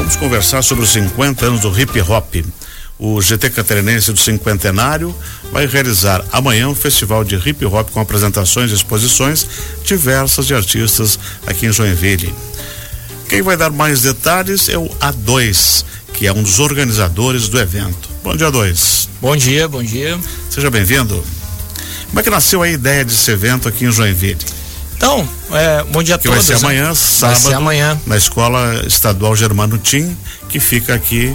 Vamos conversar sobre os 50 anos do hip hop. O GT Catarinense do Cinquentenário vai realizar amanhã um festival de hip hop com apresentações e exposições diversas de artistas aqui em Joinville. Quem vai dar mais detalhes é o A2, que é um dos organizadores do evento. Bom dia, A2. Bom dia, bom dia. Seja bem-vindo. Como é que nasceu a ideia desse evento aqui em Joinville? Então, é, bom dia a que todos. vai ser amanhã, né? sábado, vai ser amanhã. na Escola Estadual Germano Tim, que fica aqui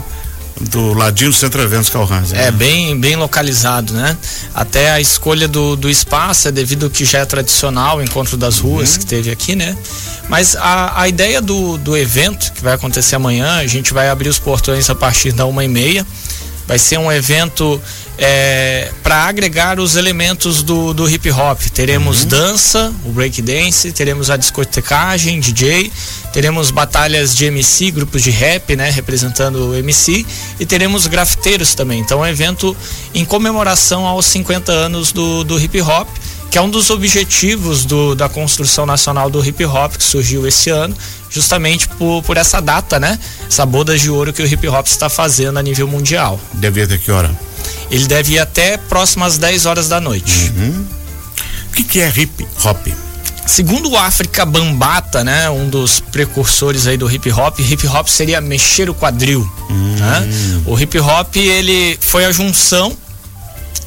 do ladinho do Centro Eventos Calhansen. É bem, bem localizado, né? Até a escolha do, do espaço é devido ao que já é tradicional, o encontro das ruas uhum. que teve aqui, né? Mas a, a ideia do, do evento, que vai acontecer amanhã, a gente vai abrir os portões a partir da uma e meia. Vai ser um evento é, para agregar os elementos do, do hip hop. Teremos uhum. dança, o break dance, teremos a discotecagem, DJ, teremos batalhas de MC, grupos de rap, né, representando o MC, e teremos grafiteiros também. Então, é um evento em comemoração aos 50 anos do, do hip hop que é um dos objetivos do, da construção nacional do hip hop que surgiu esse ano, justamente por, por essa data, né? Essa boda de ouro que o hip hop está fazendo a nível mundial. Deve ir até que hora? Ele deve ir até próximas 10 horas da noite. Uhum. O que, que é hip hop? Segundo o África Bambata, né, um dos precursores aí do hip hop, hip hop seria mexer o quadril. Uhum. Né? O hip hop ele foi a junção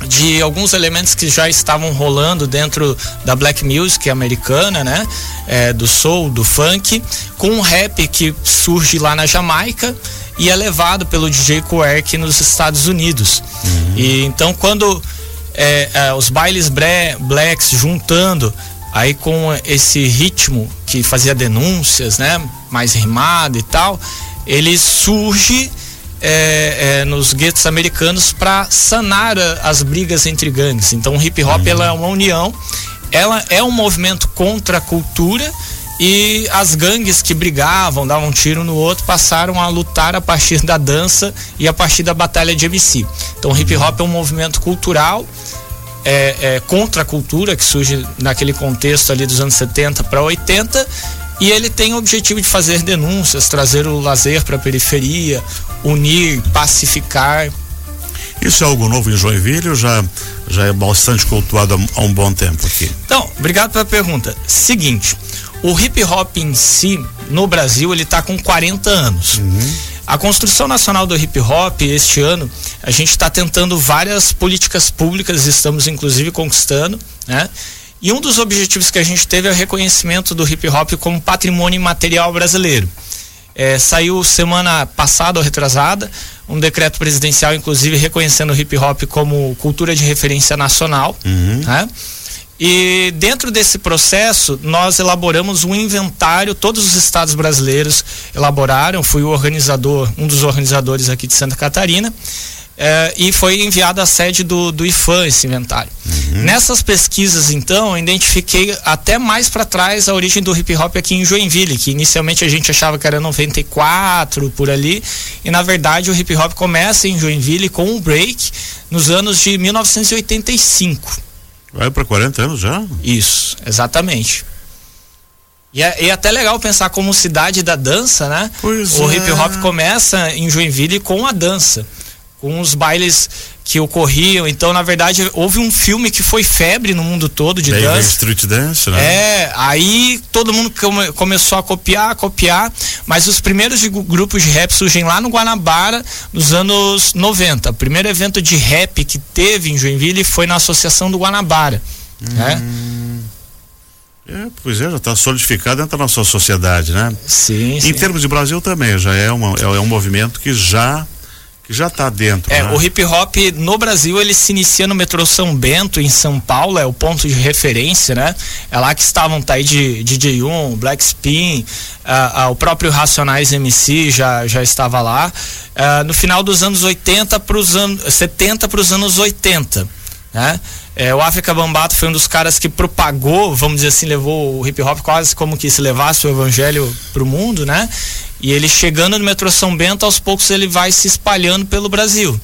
de alguns elementos que já estavam rolando dentro da black music americana, né? É, do soul, do funk, com um rap que surge lá na Jamaica e é levado pelo DJ Quirk nos Estados Unidos. Uhum. E então quando é, é, os bailes blacks juntando aí com esse ritmo que fazia denúncias, né? Mais rimado e tal, ele surge é, é, nos guetos americanos para sanar as brigas entre gangues. Então o hip hop uhum. ela é uma união, ela é um movimento contra a cultura e as gangues que brigavam, davam um tiro no outro, passaram a lutar a partir da dança e a partir da batalha de MC. Então, o hip hop é um movimento cultural é, é, contra a cultura que surge naquele contexto ali dos anos 70 para 80 e ele tem o objetivo de fazer denúncias, trazer o lazer para a periferia, unir, pacificar. Isso é algo novo em Joinville ou já, já é bastante cultuado há um bom tempo aqui? Então, obrigado pela pergunta. Seguinte, o hip hop em si, no Brasil, ele está com 40 anos. Uhum. A construção nacional do hip hop este ano, a gente está tentando várias políticas públicas, estamos inclusive conquistando, né? E um dos objetivos que a gente teve é o reconhecimento do hip hop como patrimônio imaterial brasileiro. É, saiu semana passada ou retrasada um decreto presidencial, inclusive reconhecendo o hip hop como cultura de referência nacional. Uhum. Né? E dentro desse processo, nós elaboramos um inventário, todos os estados brasileiros elaboraram, fui o organizador, um dos organizadores aqui de Santa Catarina. É, e foi enviado à sede do, do IFAM esse inventário. Uhum. Nessas pesquisas, então, eu identifiquei até mais para trás a origem do hip hop aqui em Joinville, que inicialmente a gente achava que era 94 por ali, e na verdade o hip hop começa em Joinville com um break nos anos de 1985. Vai para 40 anos já? Isso, exatamente. E é, e é, até legal pensar como cidade da dança, né? Pois o é. hip hop começa em Joinville com a dança com os bailes que ocorriam. Então, na verdade, houve um filme que foi febre no mundo todo de dança. Street Dance, né? É, aí todo mundo come, começou a copiar, a copiar, mas os primeiros de, grupos de rap surgem lá no Guanabara nos anos 90. O primeiro evento de rap que teve em Joinville foi na Associação do Guanabara. Né? Hum. É, pois é, já está solidificado dentro da nossa sociedade, né? Sim. Em sim. termos de Brasil também, já é, uma, é, é um movimento que já que já está dentro. É, né? o hip hop no Brasil ele se inicia no metrô São Bento, em São Paulo, é o ponto de referência, né? É lá que estavam tá aí de DJ 1, Black Spin, uh, uh, o próprio Racionais MC já, já estava lá. Uh, no final dos anos 80 para os anos 70 para os anos 80. Né? É, o África Bambata foi um dos caras que propagou, vamos dizer assim, levou o hip hop quase como que se levasse o evangelho para o mundo, né? E ele chegando no metrô São Bento, aos poucos ele vai se espalhando pelo Brasil.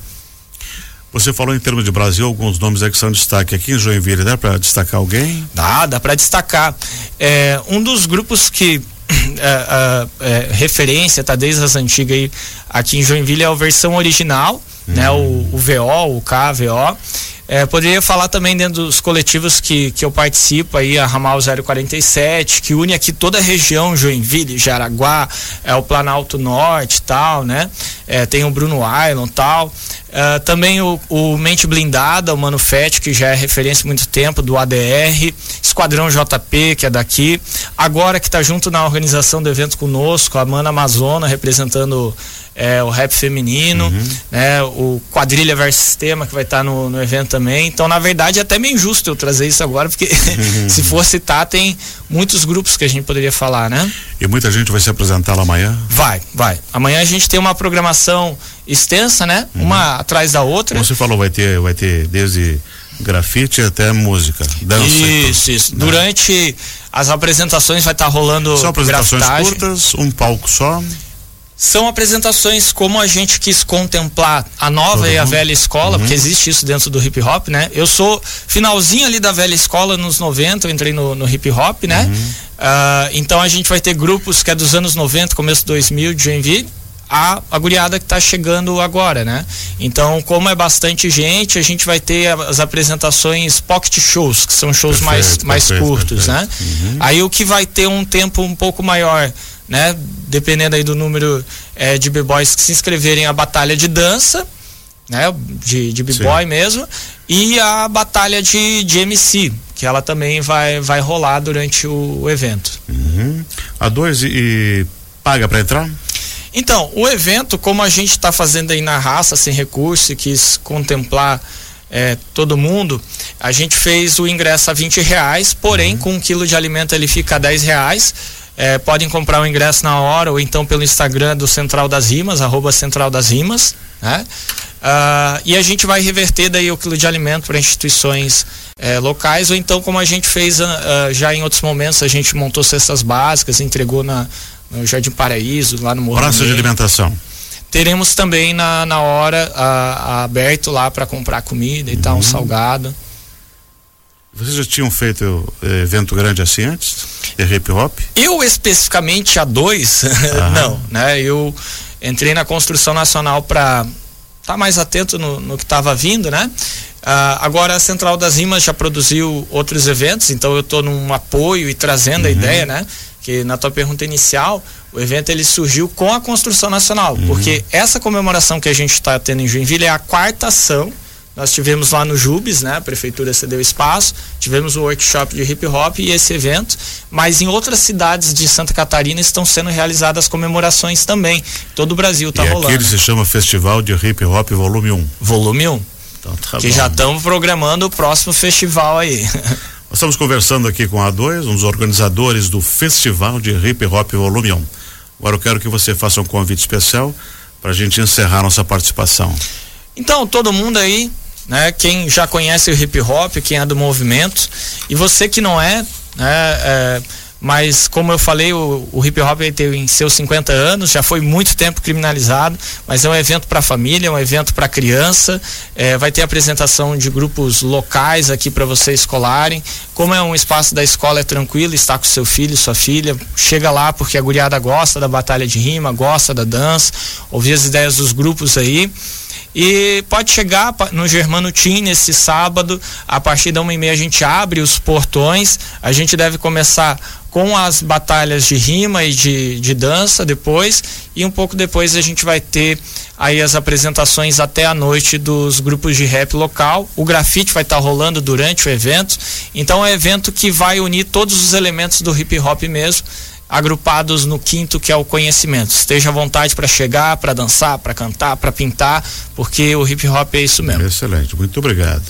Você falou em termos de Brasil, alguns nomes aí que são destaque aqui em Joinville, dá para destacar alguém? Dá, dá para destacar. É, um dos grupos que é, é, referência, tá desde as antigas aí aqui em Joinville, é a versão original, uhum. né? O, o VO, o KVO. É, poderia falar também dentro dos coletivos que, que eu participo aí, a Ramal 047, que une aqui toda a região, Joinville, Jaraguá, é o Planalto Norte tal, né? É, tem o Bruno Island tal. Uh, também o, o, Mente Blindada, o Mano Fett, que já é referência há muito tempo, do ADR, Esquadrão JP, que é daqui. Agora que está junto na organização do evento conosco, a Mana Amazona, representando é, o rap feminino, uhum. né, o Quadrilha versus Sistema, que vai estar tá no, no, evento também. Então, na verdade, é até meio injusto eu trazer isso agora, porque uhum. se for citar, tem muitos grupos que a gente poderia falar, né? E muita gente vai se apresentar lá amanhã? Vai, vai. Amanhã a gente tem uma programação extensa, né? Uhum. Uma atrás da outra. Como você falou, vai ter, vai ter desde grafite até música, dança. Isso, isso. Né? Durante as apresentações vai estar tá rolando São apresentações grafitagem. curtas, um palco só. São apresentações como a gente quis contemplar a nova Todo e a mundo. velha escola, uhum. porque existe isso dentro do hip hop, né? Eu sou finalzinho ali da velha escola nos 90, eu entrei no, no hip hop, né? Uhum. Uh, então a gente vai ter grupos que é dos anos 90, começo 2000 de Joinville a, a guriada que está chegando agora, né? Então, como é bastante gente, a gente vai ter as apresentações pocket shows, que são shows perfeito, mais, mais perfeito, curtos, perfeito. né? Uhum. Aí o que vai ter um tempo um pouco maior, né? Dependendo aí do número é, de b-boys que se inscreverem a batalha de dança, né? De, de b-boy mesmo, e a batalha de, de MC, que ela também vai, vai rolar durante o, o evento. Uhum. A dois e, e paga para entrar? Então, o evento, como a gente está fazendo aí na raça, sem recurso, e quis contemplar é, todo mundo, a gente fez o ingresso a 20 reais, porém, uhum. com um quilo de alimento ele fica a 10 reais. É, podem comprar o ingresso na hora ou então pelo Instagram do Central das Rimas, arroba Central das Rimas, né? Uh, e a gente vai reverter daí o quilo de alimento para instituições é, locais, ou então como a gente fez uh, já em outros momentos, a gente montou cestas básicas, entregou na, no Jardim Paraíso, lá no Morro. Praça de alimentação. Teremos também na, na hora a, a aberto lá para comprar comida e uhum. tal, um salgado. Vocês já tinham feito eh, evento grande assim antes? De hip hop? Eu especificamente a dois, não, né? Eu entrei na construção nacional para estar tá mais atento no, no que estava vindo, né? Uh, agora a Central das Rimas já produziu outros eventos, então eu estou num apoio e trazendo uhum. a ideia, né? Que na tua pergunta inicial, o evento ele surgiu com a construção nacional, uhum. porque essa comemoração que a gente está tendo em Joinville é a quarta ação. Nós tivemos lá no Jubes, né? A prefeitura cedeu espaço, tivemos o workshop de hip hop e esse evento, mas em outras cidades de Santa Catarina estão sendo realizadas comemorações também. Todo o Brasil está rolando. Aqui ele se chama Festival de Hip Hop Volume 1. Volume 1. Então, tá que bom. já estamos programando o próximo festival aí. Estamos conversando aqui com a A2, um dos organizadores do Festival de Hip Hop Volume 1. Agora eu quero que você faça um convite especial para a gente encerrar nossa participação. Então, todo mundo aí, né? Quem já conhece o hip hop, quem é do movimento, e você que não é, né? É, mas como eu falei, o, o hip hop tem seus 50 anos, já foi muito tempo criminalizado, mas é um evento para família, é um evento para criança, é, vai ter apresentação de grupos locais aqui para vocês colarem. Como é um espaço da escola, é tranquilo, está com seu filho, sua filha, chega lá porque a guriada gosta da batalha de rima, gosta da dança, ouvir as ideias dos grupos aí. E pode chegar no Germano Team nesse sábado, a partir da uma e meia a gente abre os portões, a gente deve começar com as batalhas de rima e de, de dança depois, e um pouco depois a gente vai ter aí as apresentações até a noite dos grupos de rap local. O grafite vai estar tá rolando durante o evento. Então é um evento que vai unir todos os elementos do hip hop mesmo, agrupados no quinto que é o conhecimento. Esteja à vontade para chegar, para dançar, para cantar, para pintar, porque o hip hop é isso mesmo. Excelente, muito obrigado.